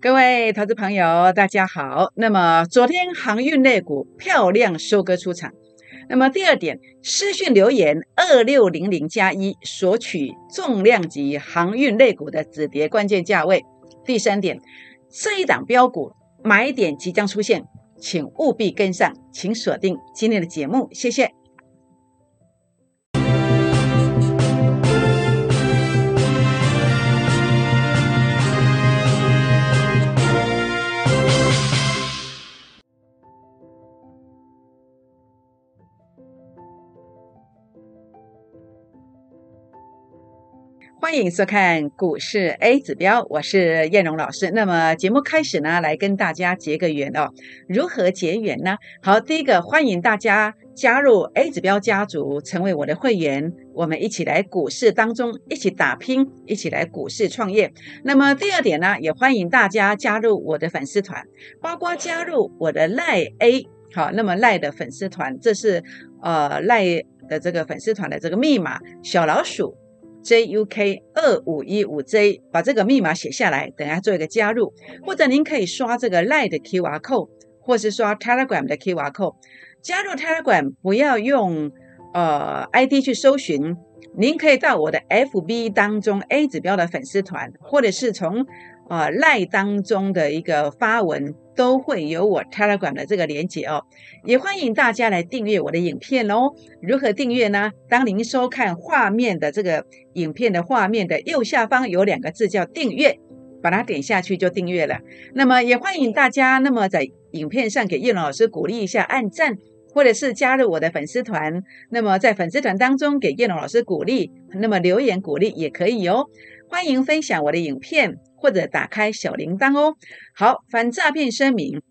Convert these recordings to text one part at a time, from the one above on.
各位投资朋友，大家好。那么昨天航运类股漂亮收割出场。那么第二点，私讯留言二六零零加一索取重量级航运类股的止跌关键价位。第三点，这一档标股买点即将出现，请务必跟上，请锁定今天的节目，谢谢。欢迎收看股市 A 指标，我是燕荣老师。那么节目开始呢，来跟大家结个缘哦。如何结缘呢？好，第一个欢迎大家加入 A 指标家族，成为我的会员，我们一起来股市当中一起打拼，一起来股市创业。那么第二点呢，也欢迎大家加入我的粉丝团，包括加入我的赖 A 好，那么赖的粉丝团，这是呃赖的这个粉丝团的这个密码，小老鼠。JUK 二五一五 J，把这个密码写下来，等下做一个加入，或者您可以刷这个 Line 的 QR code，或是刷 Telegram 的 QR code。加入 Telegram 不要用呃 ID 去搜寻，您可以到我的 FB 当中 A 指标的粉丝团，或者是从啊赖当中的一个发文。都会有我 Telegram 的这个连接哦，也欢迎大家来订阅我的影片哦。如何订阅呢？当您收看画面的这个影片的画面的右下方有两个字叫订阅，把它点下去就订阅了。那么也欢迎大家，那么在影片上给叶龙老师鼓励一下，按赞，或者是加入我的粉丝团。那么在粉丝团当中给叶龙老师鼓励，那么留言鼓励也可以哦。欢迎分享我的影片。或者打开小铃铛哦。好，反诈骗声明：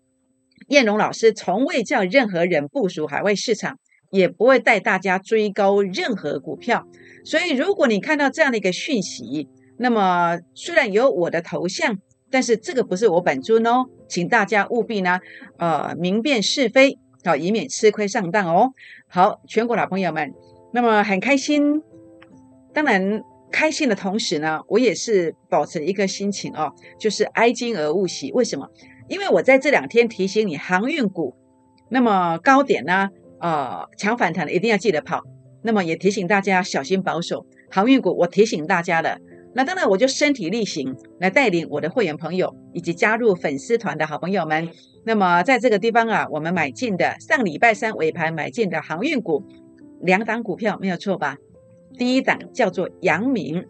燕龙老师从未叫任何人部署海外市场，也不会带大家追高任何股票。所以，如果你看到这样的一个讯息，那么虽然有我的头像，但是这个不是我本尊哦，请大家务必呢，呃，明辨是非，好，以免吃亏上当哦。好，全国老朋友们，那么很开心，当然。开心的同时呢，我也是保持一个心情哦，就是哀金而勿喜。为什么？因为我在这两天提醒你，航运股那么高点呢，呃，强反弹一定要记得跑。那么也提醒大家小心保守航运股。我提醒大家了，那当然我就身体力行来带领我的会员朋友以及加入粉丝团的好朋友们。那么在这个地方啊，我们买进的上礼拜三尾盘买进的航运股两档股票没有错吧？第一档叫做阳明，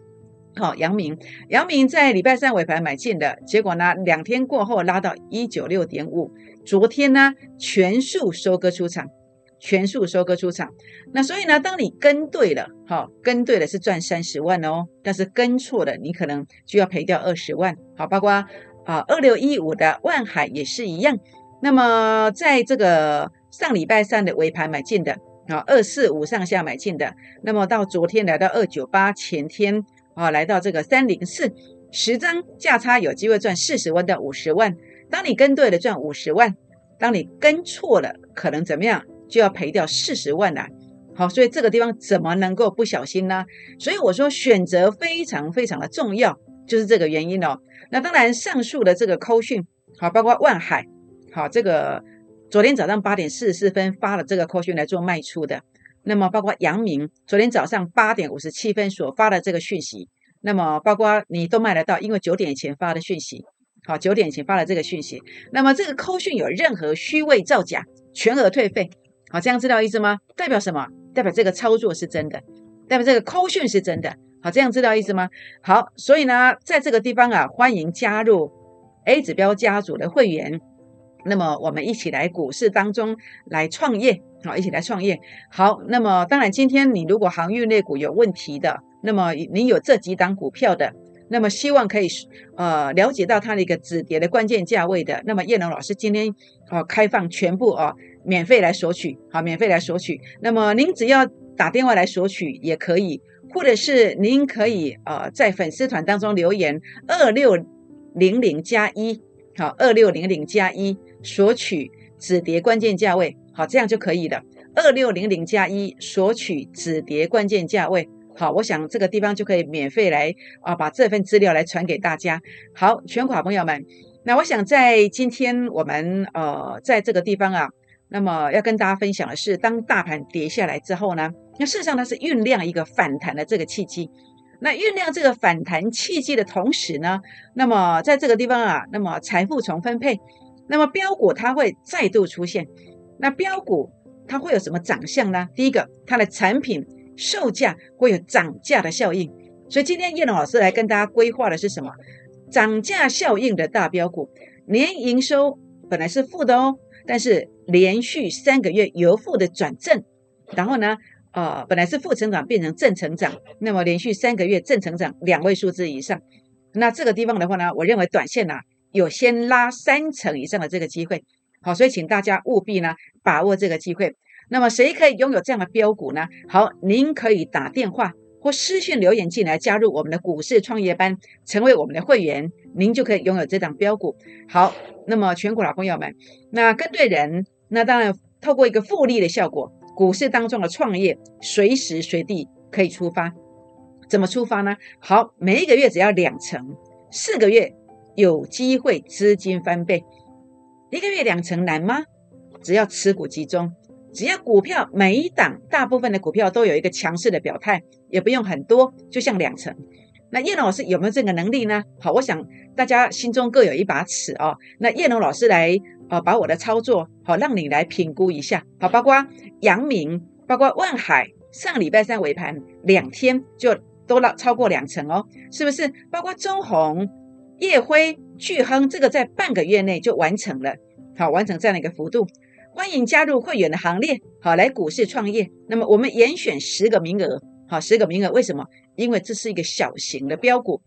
好，阳明，阳明在礼拜三尾盘买进的，结果呢，两天过后拉到一九六点五，昨天呢全数收割出场，全数收割出场。那所以呢，当你跟对了，好，跟对了是赚三十万哦，但是跟错了，你可能就要赔掉二十万。好，包括啊二六一五的万海也是一样。那么在这个上礼拜三的尾盘买进的。啊，二四五上下买进的，那么到昨天来到二九八，前天啊来到这个三零四，十张价差有机会赚四十万到五十万。当你跟对了赚五十万，当你跟错了可能怎么样就要赔掉四十万了。好，所以这个地方怎么能够不小心呢？所以我说选择非常非常的重要，就是这个原因哦。那当然上述的这个扣讯，好，包括万海，好这个。昨天早上八点四十四分发了这个扣讯来做卖出的，那么包括杨明昨天早上八点五十七分所发的这个讯息，那么包括你都卖得到，因为九点前发的讯息，好，九点前发了这个讯息，那么这个扣讯有任何虚伪造假，全额退费，好，这样知道意思吗？代表什么？代表这个操作是真的，代表这个扣讯是真的，好，这样知道意思吗？好，所以呢，在这个地方啊，欢迎加入 A 指标家族的会员。那么我们一起来股市当中来创业，好，一起来创业。好，那么当然，今天你如果航运类股有问题的，那么你有这几档股票的，那么希望可以呃了解到它的一个止跌的关键价位的，那么叶龙老师今天哦开放全部哦免费来索取，好，免费来索取。那么您只要打电话来索取也可以，或者是您可以呃在粉丝团当中留言二六零零加一，好，二六零零加一。索取止跌关键价位，好，这样就可以了。二六零零加一，索取止跌关键价位，好，我想这个地方就可以免费来啊，把这份资料来传给大家。好，全款朋友们，那我想在今天我们呃在这个地方啊，那么要跟大家分享的是，当大盘跌下来之后呢，那事实上它是酝酿一个反弹的这个契机。那酝酿这个反弹契机的同时呢，那么在这个地方啊，那么财富重分配，那么标股它会再度出现。那标股它会有什么长相呢？第一个，它的产品售价会有涨价的效应。所以今天叶龙老师来跟大家规划的是什么？涨价效应的大标股，年营收本来是负的哦，但是连续三个月由负的转正，然后呢？呃，本来是负成长变成正成长，那么连续三个月正成长两位数字以上，那这个地方的话呢，我认为短线呐有先拉三成以上的这个机会，好，所以请大家务必呢把握这个机会。那么谁可以拥有这样的标股呢？好，您可以打电话或私信留言进来加入我们的股市创业班，成为我们的会员，您就可以拥有这档标股。好，那么全国老朋友们，那跟对人，那当然透过一个复利的效果。股市当中的创业，随时随地可以出发。怎么出发呢？好，每一个月只要两成，四个月有机会资金翻倍。一个月两成难吗？只要持股集中，只要股票每一档，大部分的股票都有一个强势的表态，也不用很多，就像两成。那叶龙老师有没有这个能力呢？好，我想大家心中各有一把尺哦。那叶龙老师来。啊，把我的操作好，让你来评估一下。好，包括阳明，包括万海，上礼拜三尾盘两天就都了超过两成哦，是不是？包括中红、叶辉、巨亨，这个在半个月内就完成了，好，完成这样的一个幅度。欢迎加入会员的行列，好，来股市创业。那么我们严选十个名额，好，十个名额，为什么？因为这是一个小型的标股。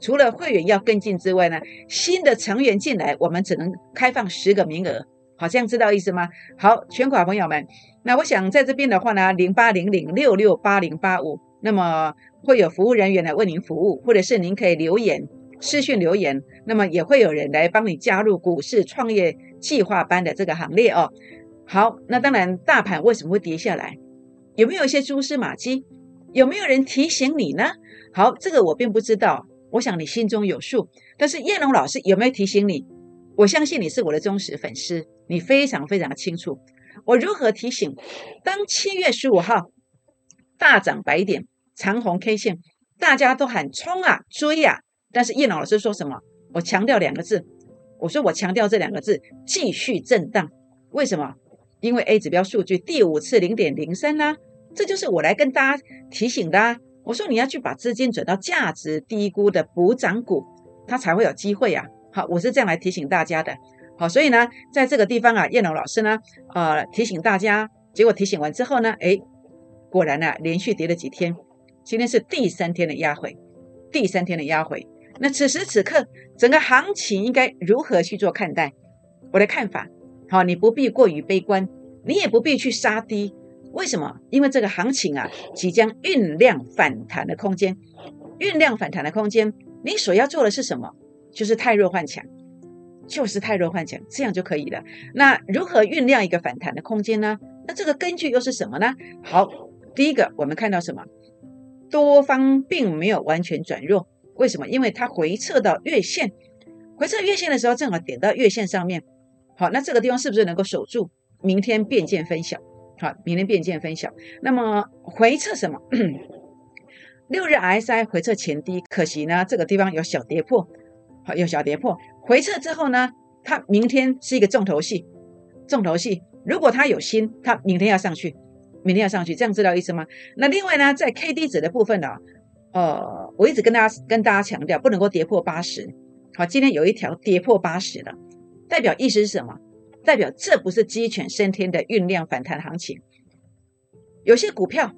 除了会员要跟进之外呢，新的成员进来，我们只能开放十个名额，好，这样知道意思吗？好，全款朋友们，那我想在这边的话呢，零八零零六六八零八五，那么会有服务人员来为您服务，或者是您可以留言私讯留言，那么也会有人来帮你加入股市创业计划班的这个行列哦。好，那当然，大盘为什么会跌下来？有没有一些蛛丝马迹？有没有人提醒你呢？好，这个我并不知道。我想你心中有数，但是叶龙老师有没有提醒你？我相信你是我的忠实粉丝，你非常非常的清楚我如何提醒。当七月十五号大涨百点长红 K 线，大家都喊冲啊追啊，但是叶龙老师说什么？我强调两个字，我说我强调这两个字，继续震荡。为什么？因为 A 指标数据第五次零点零三呢，这就是我来跟大家提醒的。啊我说你要去把资金转到价值低估的补涨股，它才会有机会呀。好，我是这样来提醒大家的。好，所以呢，在这个地方啊，叶龙老师呢，呃，提醒大家，结果提醒完之后呢，哎，果然呢，连续跌了几天，今天是第三天的压回，第三天的压回。那此时此刻，整个行情应该如何去做看待？我的看法，好，你不必过于悲观，你也不必去杀低。为什么？因为这个行情啊，即将酝酿反弹的空间，酝酿反弹的空间，你所要做的是什么？就是太弱换强，就是太弱换强，这样就可以了。那如何酝酿一个反弹的空间呢？那这个根据又是什么呢？好，第一个，我们看到什么？多方并没有完全转弱，为什么？因为它回撤到月线，回撤月线的时候，正好点到月线上面。好，那这个地方是不是能够守住？明天便见分晓。好，明天便见分晓。那么回撤什么？六日 RSI 回撤前低，可惜呢，这个地方有小跌破，好有小跌破。回撤之后呢，它明天是一个重头戏，重头戏。如果它有心，它明天要上去，明天要上去，这样知道意思吗？那另外呢，在 K D 值的部分呢，呃，我一直跟大家跟大家强调，不能够跌破八十。好，今天有一条跌破八十的，代表意思是什么？代表这不是鸡犬升天的酝酿反弹行情，有些股票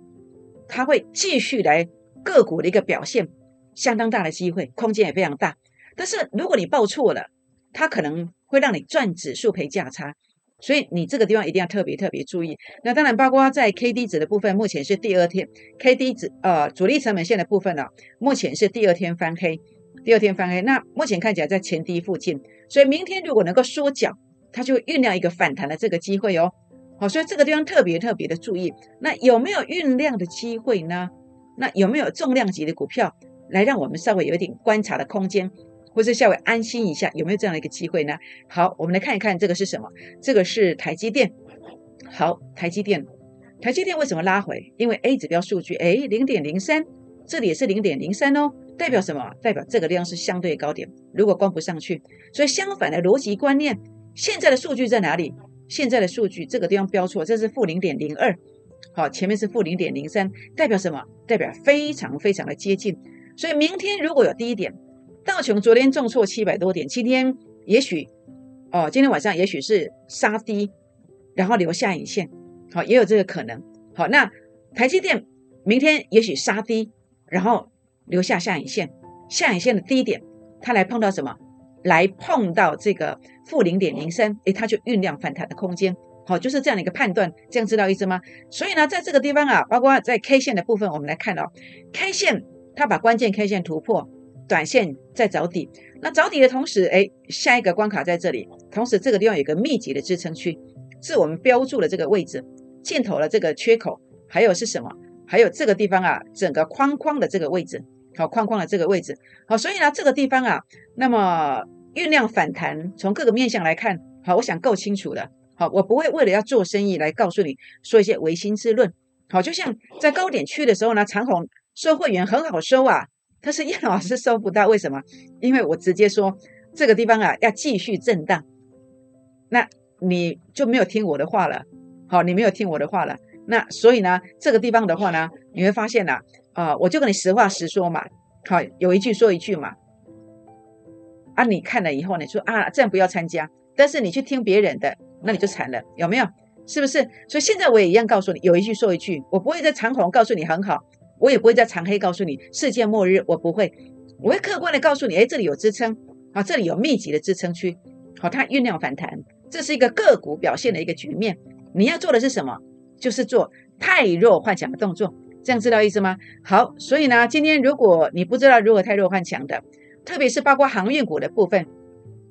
它会继续来个股的一个表现，相当大的机会，空间也非常大。但是如果你报错了，它可能会让你赚指数赔价差，所以你这个地方一定要特别特别注意。那当然包括在 K D 值的部分，目前是第二天 K D 值呃主力成本线的部分呢，目前是第二天翻黑，第二天翻黑，那目前看起来在前低附近，所以明天如果能够缩脚。它就会酝酿一个反弹的这个机会哦，好，所以这个地方特别特别的注意。那有没有酝酿的机会呢？那有没有重量级的股票来让我们稍微有一点观察的空间？或是稍微安心一下，有没有这样的一个机会呢？好，我们来看一看这个是什么？这个是台积电。好，台积电，台积电为什么拉回？因为 A 指标数据，哎，零点零三，这里也是零点零三哦，代表什么？代表这个量是相对高点，如果关不上去，所以相反的逻辑观念，现在的数据在哪里？现在的数据这个地方标错，这是负零点零二，好，前面是负零点零三，代表什么？代表非常非常的接近，所以明天如果有低点。道琼昨天重挫七百多点，今天也许哦，今天晚上也许是杀低，然后留下影线，好，也有这个可能。好，那台积电明天也许杀低，然后留下下影线，下影线的低点，它来碰到什么？来碰到这个负零点零三，诶，它就酝酿反弹的空间。好，就是这样的一个判断，这样知道意思吗？所以呢，在这个地方啊，包括在 K 线的部分，我们来看到 K 线它把关键 K 线突破。短线在找底，那找底的同时，哎，下一个关卡在这里，同时这个地方有个密集的支撑区，是我们标注的这个位置，箭头的这个缺口，还有是什么？还有这个地方啊，整个框框的这个位置，好，框框的这个位置，好，所以呢，这个地方啊，那么酝酿反弹，从各个面向来看，好，我想够清楚的，好，我不会为了要做生意来告诉你说一些唯心之论，好，就像在高点区的时候呢，长虹收会员很好收啊。但是叶老师收不到，为什么？因为我直接说这个地方啊要继续震荡，那你就没有听我的话了。好，你没有听我的话了。那所以呢，这个地方的话呢，你会发现呐，啊，啊我就跟你实话实说嘛。好，有一句说一句嘛。啊，你看了以后，你说啊，这样不要参加。但是你去听别人的，那你就惨了，有没有？是不是？所以现在我也一样告诉你，有一句说一句，我不会在长虹告诉你很好。我也不会在长黑告诉你世界末日，我不会，我会客观的告诉你，哎，这里有支撑，好，这里有密集的支撑区，好，它酝酿反弹，这是一个个股表现的一个局面。你要做的是什么？就是做太弱换强的动作，这样知道意思吗？好，所以呢，今天如果你不知道如何太弱换强的，特别是包括航运股的部分，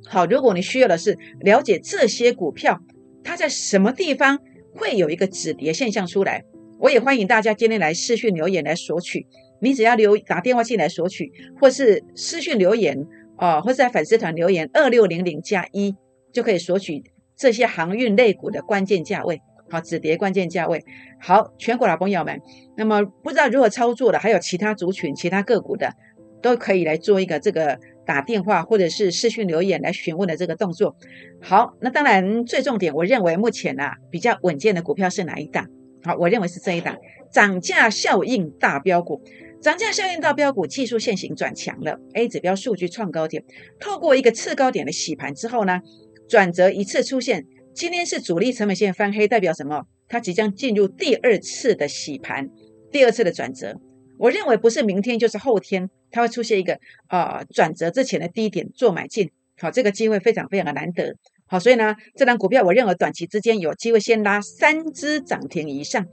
好，如果你需要的是了解这些股票它在什么地方会有一个止跌现象出来。我也欢迎大家今天来私讯留言来索取，你只要留打电话进来索取，或是私讯留言啊，或是在粉丝团留言二六零零加一，就可以索取这些航运类股的关键价位，好止跌关键价位。好，全国老朋友们，那么不知道如何操作的，还有其他族群、其他个股的，都可以来做一个这个打电话或者是私讯留言来询问的这个动作。好，那当然最重点，我认为目前啊比较稳健的股票是哪一档？好，我认为是这一档涨价效应大标股，涨价效应大标股技术线型转强了，A 指标数据创高点，透过一个次高点的洗盘之后呢，转折一次出现，今天是主力成本线翻黑，代表什么？它即将进入第二次的洗盘，第二次的转折。我认为不是明天就是后天，它会出现一个啊转折之前的低点做买进，好，这个机会非常非常的难得。好，所以呢，这张股票我认为短期之间有机会先拉三只涨停以上，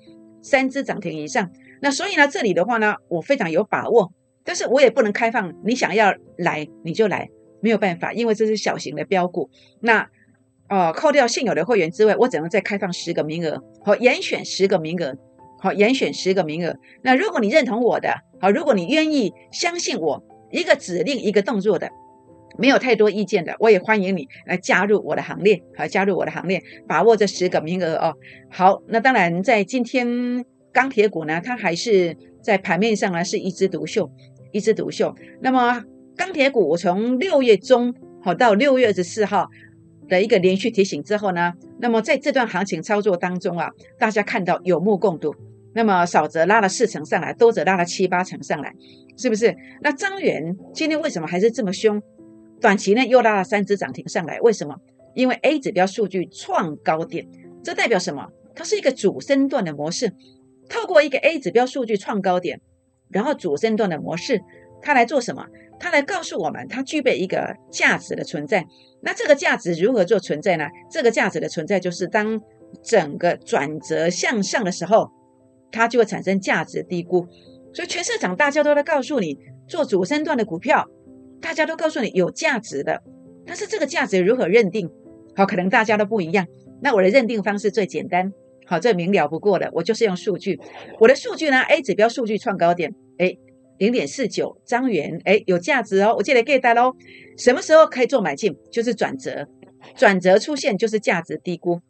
三只涨停以上。那所以呢，这里的话呢，我非常有把握，但是我也不能开放，你想要来你就来，没有办法，因为这是小型的标股。那呃，扣掉现有的会员之外，我只能再开放十个名额，好，严选十个名额，好，严选十个名额。那如果你认同我的，好，如果你愿意相信我，一个指令一个动作的。没有太多意见的，我也欢迎你来加入我的行列，好，加入我的行列，把握这十个名额哦。好，那当然在今天钢铁股呢，它还是在盘面上呢是一枝独秀，一枝独秀。那么钢铁股，我从六月中好到六月二十四号的一个连续提醒之后呢，那么在这段行情操作当中啊，大家看到有目共睹。那么少则拉了四成上来，多则拉了七八成上来，是不是？那张元今天为什么还是这么凶？短期内又拉了三只涨停上来，为什么？因为 A 指标数据创高点，这代表什么？它是一个主升段的模式。透过一个 A 指标数据创高点，然后主升段的模式，它来做什么？它来告诉我们，它具备一个价值的存在。那这个价值如何做存在呢？这个价值的存在就是当整个转折向上的时候，它就会产生价值低估。所以全市场大家都在告诉你，做主升段的股票。大家都告诉你有价值的，但是这个价值如何认定？好，可能大家都不一样。那我的认定方式最简单，好，最明了不过的，我就是用数据。我的数据呢？A 指标数据创高点，哎，零点四九张元，哎，有价值哦，我记得 get 到喽。什么时候可以做买进？就是转折，转折出现就是价值低估。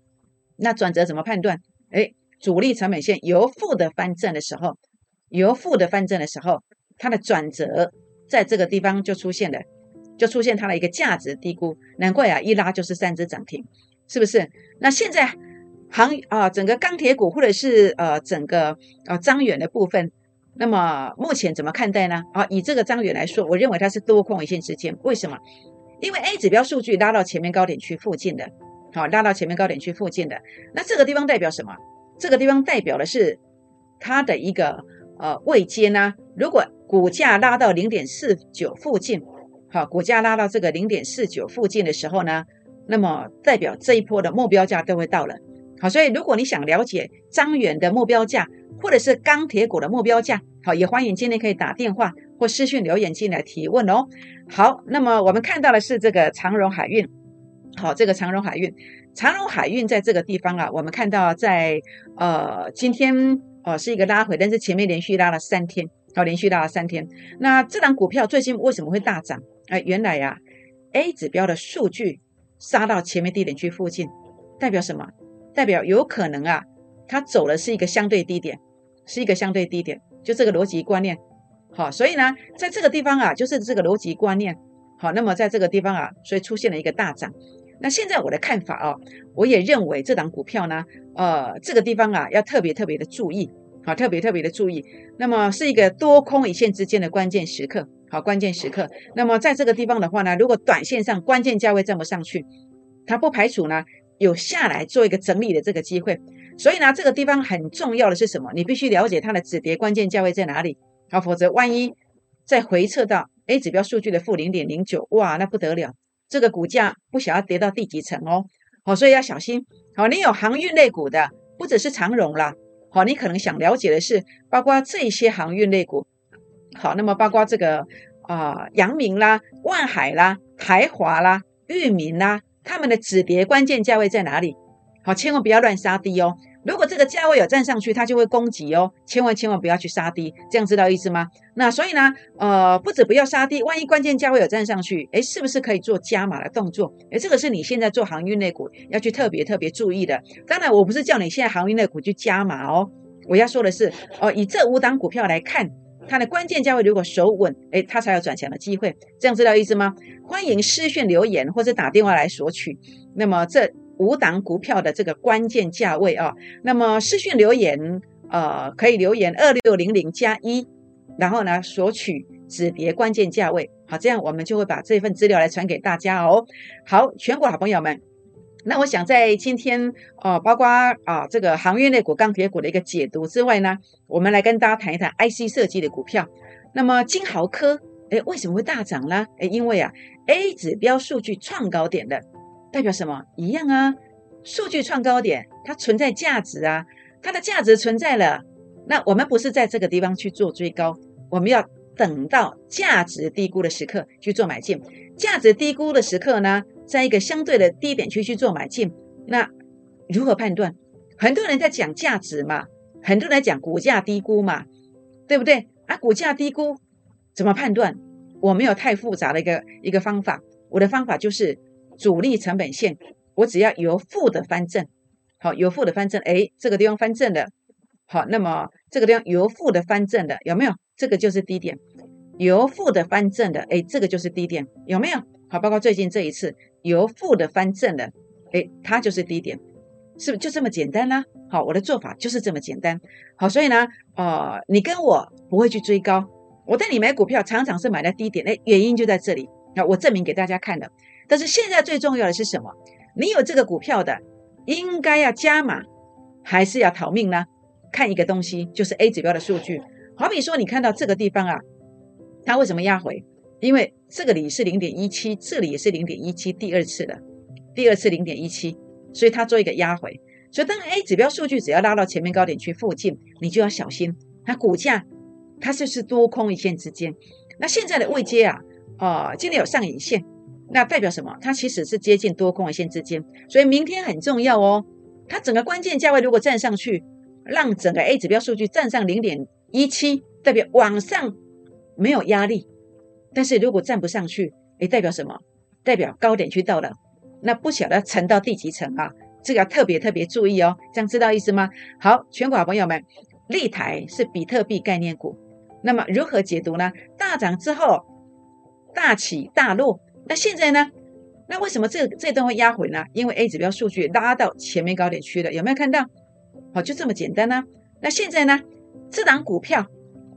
那转折怎么判断？哎，主力成本线由负的翻正的时候，由负的翻正的时候，它的转折在这个地方就出现了，就出现它的一个价值低估。难怪啊，一拉就是三只涨停，是不是？那现在行啊，整个钢铁股或者是呃整个啊张远的部分。那么目前怎么看待呢？啊，以这个张远来说，我认为它是多空一线之间。为什么？因为 A 指标数据拉到前面高点区附近的，好，拉到前面高点区附近的，那这个地方代表什么？这个地方代表的是它的一个呃位阶呢。如果股价拉到零点四九附近，好，股价拉到这个零点四九附近的时候呢，那么代表这一波的目标价都会到了。好，所以如果你想了解张远的目标价，或者是钢铁股的目标价，好，也欢迎今天可以打电话或私信留言进来提问哦。好，那么我们看到的是这个长荣海运，好，这个长荣海运，长荣海运在这个地方啊，我们看到在呃今天哦是一个拉回，但是前面连续拉了三天，好，连续拉了三天。那这档股票最近为什么会大涨？哎，原来呀，A 指标的数据杀到前面低点区附近，代表什么？代表有可能啊，它走的是一个相对低点。是一个相对低点，就这个逻辑观念，好，所以呢，在这个地方啊，就是这个逻辑观念，好，那么在这个地方啊，所以出现了一个大涨。那现在我的看法啊，我也认为这档股票呢，呃，这个地方啊，要特别特别的注意，好，特别特别的注意。那么是一个多空一线之间的关键时刻，好，关键时刻。那么在这个地方的话呢，如果短线上关键价位站不上去，它不排除呢有下来做一个整理的这个机会。所以呢，这个地方很重要的是什么？你必须了解它的止跌关键价位在哪里好，否则万一再回撤到 A 指标数据的负零点零九，哇，那不得了，这个股价不晓得跌到第几层哦。好，所以要小心。好，你有航运类股的，不只是长荣啦。好，你可能想了解的是，包括这些航运类股。好，那么包括这个啊，阳明啦、万海啦、台华啦、裕民啦，他们的止跌关键价位在哪里？好，千万不要乱杀低哦。如果这个价位有站上去，它就会攻击哦。千万千万不要去杀低，这样知道意思吗？那所以呢，呃，不止不要杀低，万一关键价位有站上去，诶，是不是可以做加码的动作？诶，这个是你现在做航运类股要去特别特别注意的。当然，我不是叫你现在航运类股去加码哦。我要说的是，哦，以这五档股票来看，它的关键价位如果守稳，诶，它才有转强的机会。这样知道意思吗？欢迎私讯留言或者打电话来索取。那么这。五档股票的这个关键价位啊，那么私讯留言，呃，可以留言二六零零加一，然后呢索取止跌关键价位，好，这样我们就会把这份资料来传给大家哦。好，全国好朋友们，那我想在今天哦，包括啊这个行业类股、钢铁股的一个解读之外呢，我们来跟大家谈一谈 IC 设计的股票。那么金豪科，哎，为什么会大涨呢？哎，因为啊 A 指标数据创高点的。代表什么？一样啊，数据创高点，它存在价值啊，它的价值存在了。那我们不是在这个地方去做追高，我们要等到价值低估的时刻去做买进。价值低估的时刻呢，在一个相对的低点区去做买进。那如何判断？很多人在讲价值嘛，很多人在讲股价低估嘛，对不对？啊，股价低估怎么判断？我没有太复杂的一个一个方法，我的方法就是。主力成本线，我只要由负的翻正，好，由负的翻正，哎，这个地方翻正的，好，那么这个地方由负的翻正的有没有？这个就是低点，由负的翻正的，哎，这个就是低点，有没有？好，包括最近这一次由负的翻正的，哎，它就是低点，是不是就这么简单呢？好，我的做法就是这么简单，好，所以呢，呃，你跟我不会去追高，我带你买股票常常是买在低点，哎，原因就在这里，那我证明给大家看的。但是现在最重要的是什么？你有这个股票的，应该要加码，还是要逃命呢？看一个东西，就是 A 指标的数据。好比说，你看到这个地方啊，它为什么压回？因为这个里是零点一七，这里也是零点一七，第二次的，第二次零点一七，所以它做一个压回。所以当 A 指标数据只要拉到前面高点区附近，你就要小心，它股价它就是多空一线之间。那现在的位阶啊，哦，今天有上影线。那代表什么？它其实是接近多空一线之间，所以明天很重要哦。它整个关键价位如果站上去，让整个 A 指标数据站上零点一七，代表往上没有压力，但是如果站不上去，诶，代表什么？代表高点区到了，那不晓得沉到第几层啊？这个要特别特别注意哦，这样知道意思吗？好，全国好朋友们，立台是比特币概念股，那么如何解读呢？大涨之后大起大落，那现在呢？那为什么这这段会压回呢？因为 A 指标数据拉到前面高点区了，有没有看到？好，就这么简单呢。那现在呢？这档股票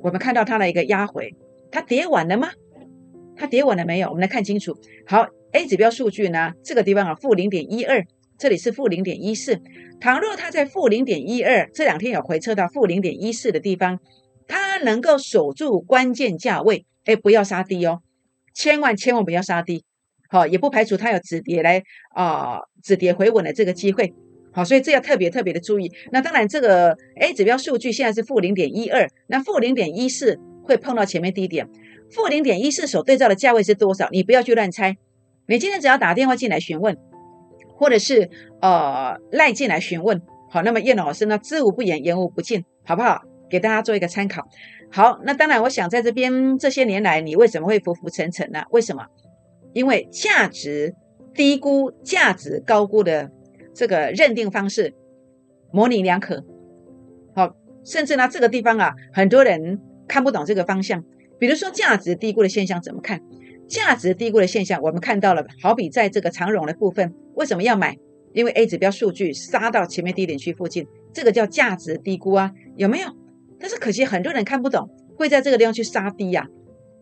我们看到它的一个压回，它跌稳了吗？它跌稳了没有？我们来看清楚。好，A 指标数据呢，这个地方啊，负零点一二。这里是负零点一四，倘若它在负零点一二，这两天有回撤到负零点一四的地方，它能够守住关键价位，哎，不要杀低哦，千万千万不要杀低，好，也不排除它有止跌来啊止跌回稳的这个机会，好，所以这要特别特别的注意。那当然，这个 A 指标数据现在是负零点一二，那负零点一四会碰到前面低点，负零点一四所对照的价位是多少？你不要去乱猜，你今天只要打电话进来询问。或者是呃赖进来询问，好，那么叶老师呢，知无不言，言无不尽，好不好？给大家做一个参考。好，那当然，我想在这边这些年来，你为什么会浮浮沉沉呢？为什么？因为价值低估、价值高估的这个认定方式模棱两可。好，甚至呢，这个地方啊，很多人看不懂这个方向。比如说价值低估的现象怎么看？价值低估的现象，我们看到了，好比在这个长荣的部分，为什么要买？因为 A 指标数据杀到前面低点区附近，这个叫价值低估啊，有没有？但是可惜很多人看不懂，会在这个地方去杀低呀，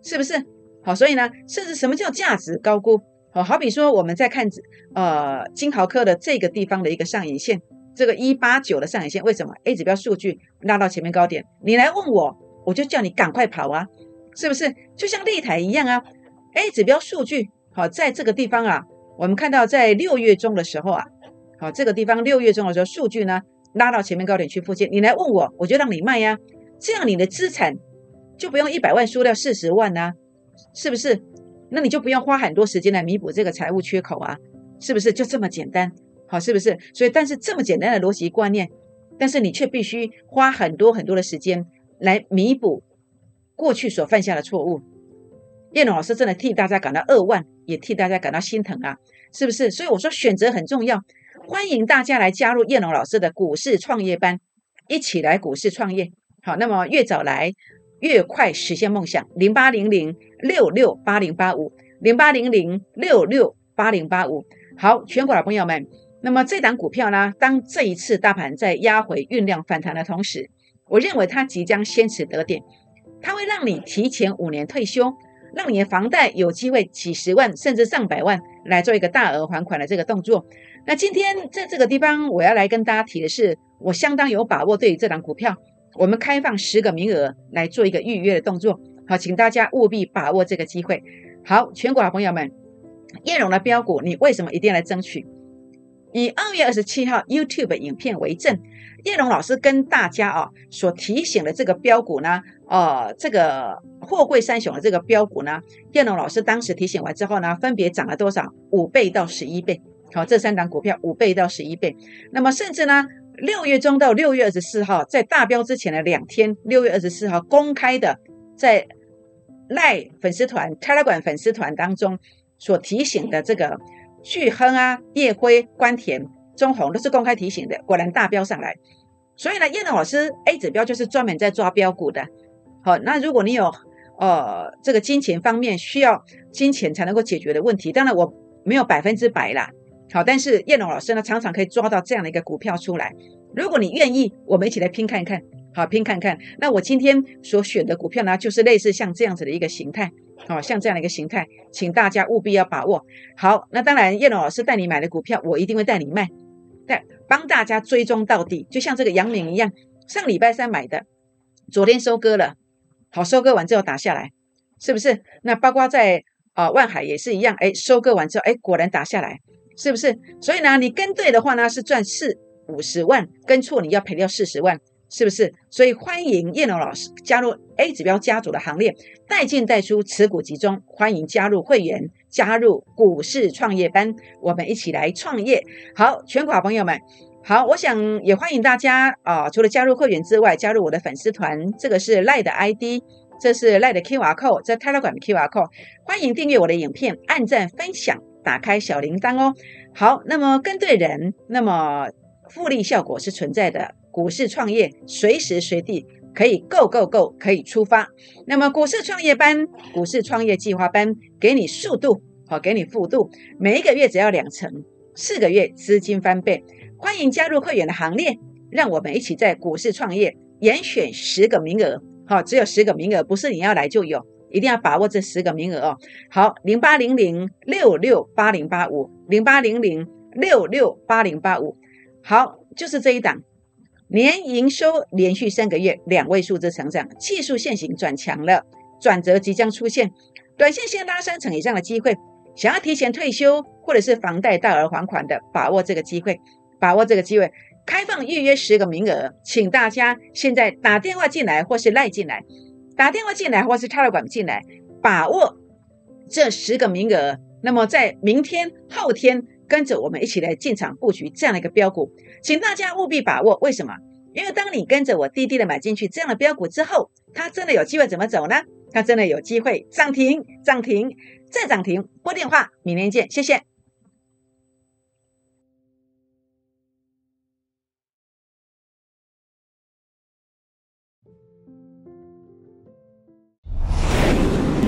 是不是？好，所以呢，甚至什么叫价值高估？好，好比说我们在看呃金豪科的这个地方的一个上影线，这个一八九的上影线，为什么 A 指标数据拉到前面高点？你来问我，我就叫你赶快跑啊，是不是？就像擂台一样啊。A 指标数据好，在这个地方啊，我们看到在六月中的时候啊，好，这个地方六月中的时候，数据呢拉到前面高点区附近，你来问我，我就让你卖呀，这样你的资产就不用一百万输掉四十万呐，是不是？那你就不用花很多时间来弥补这个财务缺口啊，是不是？就这么简单，好，是不是？所以，但是这么简单的逻辑观念，但是你却必须花很多很多的时间来弥补过去所犯下的错误。叶龙老师真的替大家感到扼腕，也替大家感到心疼啊，是不是？所以我说选择很重要，欢迎大家来加入叶龙老师的股市创业班，一起来股市创业。好，那么越早来越快实现梦想。零八零零六六八零八五，零八零零六六八零八五。好，全国的朋友们，那么这档股票呢？当这一次大盘在压回酝酿反弹的同时，我认为它即将先此得点，它会让你提前五年退休。让你的房贷有机会几十万甚至上百万来做一个大额还款的这个动作。那今天在这个地方，我要来跟大家提的是，我相当有把握对于这档股票，我们开放十个名额来做一个预约的动作。好，请大家务必把握这个机会。好，全国好朋友们，叶荣的标股，你为什么一定要来争取？以二月二十七号 YouTube 影片为证，叶荣老师跟大家啊所提醒的这个标股呢，呃，这个货柜三雄的这个标股呢，叶荣老师当时提醒完之后呢，分别涨了多少？五倍到十一倍。好，这三档股票五倍到十一倍。那么甚至呢，六月中到六月二十四号，在大标之前的两天，六月二十四号公开的在赖粉丝团、泰拉馆粉丝团当中所提醒的这个。巨亨啊，叶辉、关田、中红都是公开提醒的，果然大标上来。所以呢，叶龙老师 A 指标就是专门在抓标股的。好，那如果你有呃这个金钱方面需要金钱才能够解决的问题，当然我没有百分之百啦。好，但是叶龙老师呢，常常可以抓到这样的一个股票出来。如果你愿意，我们一起来拼看看。好，拼看看。那我今天所选的股票呢，就是类似像这样子的一个形态。好像这样的一个形态，请大家务必要把握好。那当然，叶龙老师带你买的股票，我一定会带你卖，但帮大家追踪到底。就像这个杨明一样，上礼拜三买的，昨天收割了，好，收割完之后打下来，是不是？那包括在啊万海也是一样，哎，收割完之后，哎，果然打下来，是不是？所以呢，你跟对的话呢，是赚四五十万；跟错，你要赔掉四十万。是不是？所以欢迎叶龙老师加入 A 指标家族的行列，带进带出，持股集中。欢迎加入会员，加入股市创业班，我们一起来创业。好，全国好朋友们，好，我想也欢迎大家啊，除了加入会员之外，加入我的粉丝团，这个是赖的 ID，这是赖的 Q R code，这 Telegram 的 Q R code。欢迎订阅我的影片，按赞分享，打开小铃铛哦。好，那么跟对人，那么复利效果是存在的。股市创业随时随地可以 Go Go Go，可以出发。那么股市创业班、股市创业计划班给你速度，好，给你幅度，每一个月只要两成，四个月资金翻倍。欢迎加入会员的行列，让我们一起在股市创业，严选十个名额，好，只有十个名额，不是你要来就有，一定要把握这十个名额哦。好，零八零零六六八零八五，零八零零六六八零八五，好，就是这一档。年营收连续三个月两位数字成长，技术线型转强了，转折即将出现，短线先拉三成以上的机会，想要提前退休或者是房贷大额还款的，把握这个机会，把握这个机会，开放预约十个名额，请大家现在打电话进来或是赖进来，打电话进来或是 Telegram 进来，把握这十个名额，那么在明天后天。跟着我们一起来进场布局这样的一个标股，请大家务必把握。为什么？因为当你跟着我滴滴的买进去这样的标股之后，它真的有机会怎么走呢？它真的有机会涨停、涨停再涨停。拨电话，明天见，谢谢。